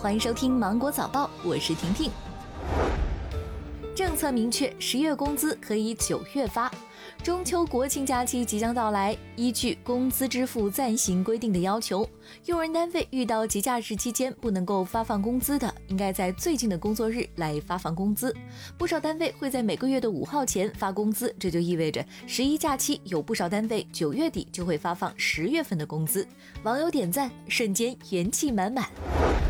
欢迎收听芒果早报，我是婷婷。政策明确，十月工资可以九月发。中秋国庆假期即将到来，依据工资支付暂行规定的要求，用人单位遇到节假日期间不能够发放工资的，应该在最近的工作日来发放工资。不少单位会在每个月的五号前发工资，这就意味着十一假期有不少单位九月底就会发放十月份的工资。网友点赞，瞬间元气满满。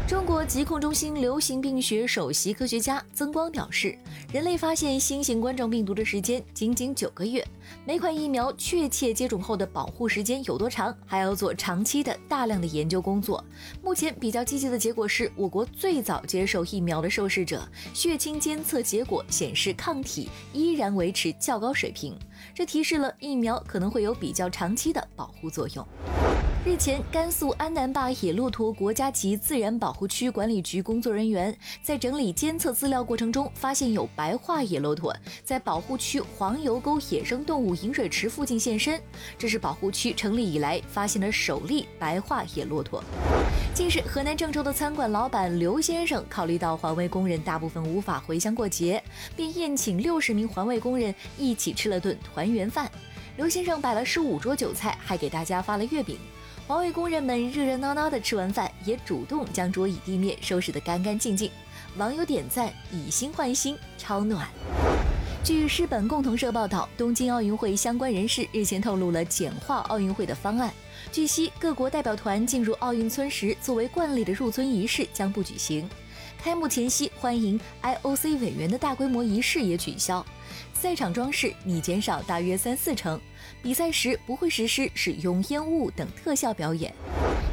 中国疾控中心流行病学首席科学家曾光表示，人类发现新型冠状病毒的时间仅仅九个月。每款疫苗确切接种后的保护时间有多长，还要做长期的大量的研究工作。目前比较积极的结果是，我国最早接受疫苗的受试者血清监测结果显示，抗体依然维持较高水平，这提示了疫苗可能会有比较长期的保护作用。日前，甘肃安南坝野骆驼国家级自然保护区管理局工作人员在整理监测资料过程中，发现有白化野骆驼在保护区黄油沟野生动物饮水池附近现身，这是保护区成立以来发现的首例白化野骆驼。近日，河南郑州的餐馆老板刘先生考虑到环卫工人大部分无法回乡过节，便宴请六十名环卫工人一起吃了顿团圆饭。刘先生摆了十五桌酒菜，还给大家发了月饼。环卫工人们热热闹闹地吃完饭，也主动将桌椅地面收拾得干干净净。网友点赞，以心换心，超暖。据日本共同社报道，东京奥运会相关人士日前透露了简化奥运会的方案。据悉，各国代表团进入奥运村时，作为惯例的入村仪式将不举行。开幕前夕，欢迎 IOC 委员的大规模仪式也取消。赛场装饰拟减少大约三四成。比赛时不会实施使用烟雾等特效表演。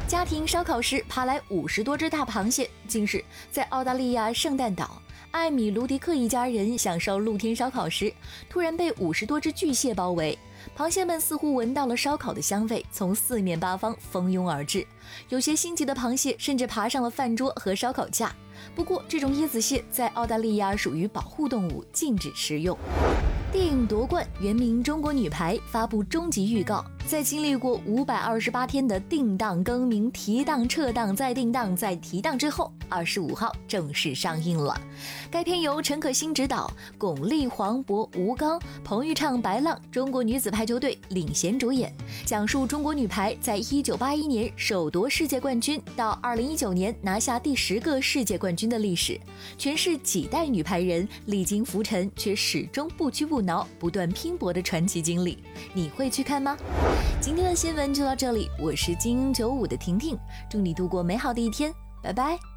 家庭烧烤时爬来五十多只大螃蟹。近日，在澳大利亚圣诞岛，艾米·卢迪克一家人享受露天烧烤时，突然被五十多只巨蟹包围。螃蟹们似乎闻到了烧烤的香味，从四面八方蜂拥而至。有些心急的螃蟹甚至爬上了饭桌和烧烤架。不过，这种椰子蟹在澳大利亚属于保护动物，禁止食用。电影夺冠，原名《中国女排》发布终极预告。在经历过五百二十八天的定档更名、提档、撤档、再定档、再提档之后，二十五号正式上映了。该片由陈可辛执导，巩俐、黄渤、吴刚、彭昱畅、白浪中国女子排球队领衔主演，讲述中国女排在一九八一年首夺世界冠军到二零一九年拿下第十个世界冠军的历史，诠释几代女排人历经浮沉却始终不屈不挠、不断拼搏的传奇经历。你会去看吗？今天的新闻就到这里，我是精英九五的婷婷，祝你度过美好的一天，拜拜。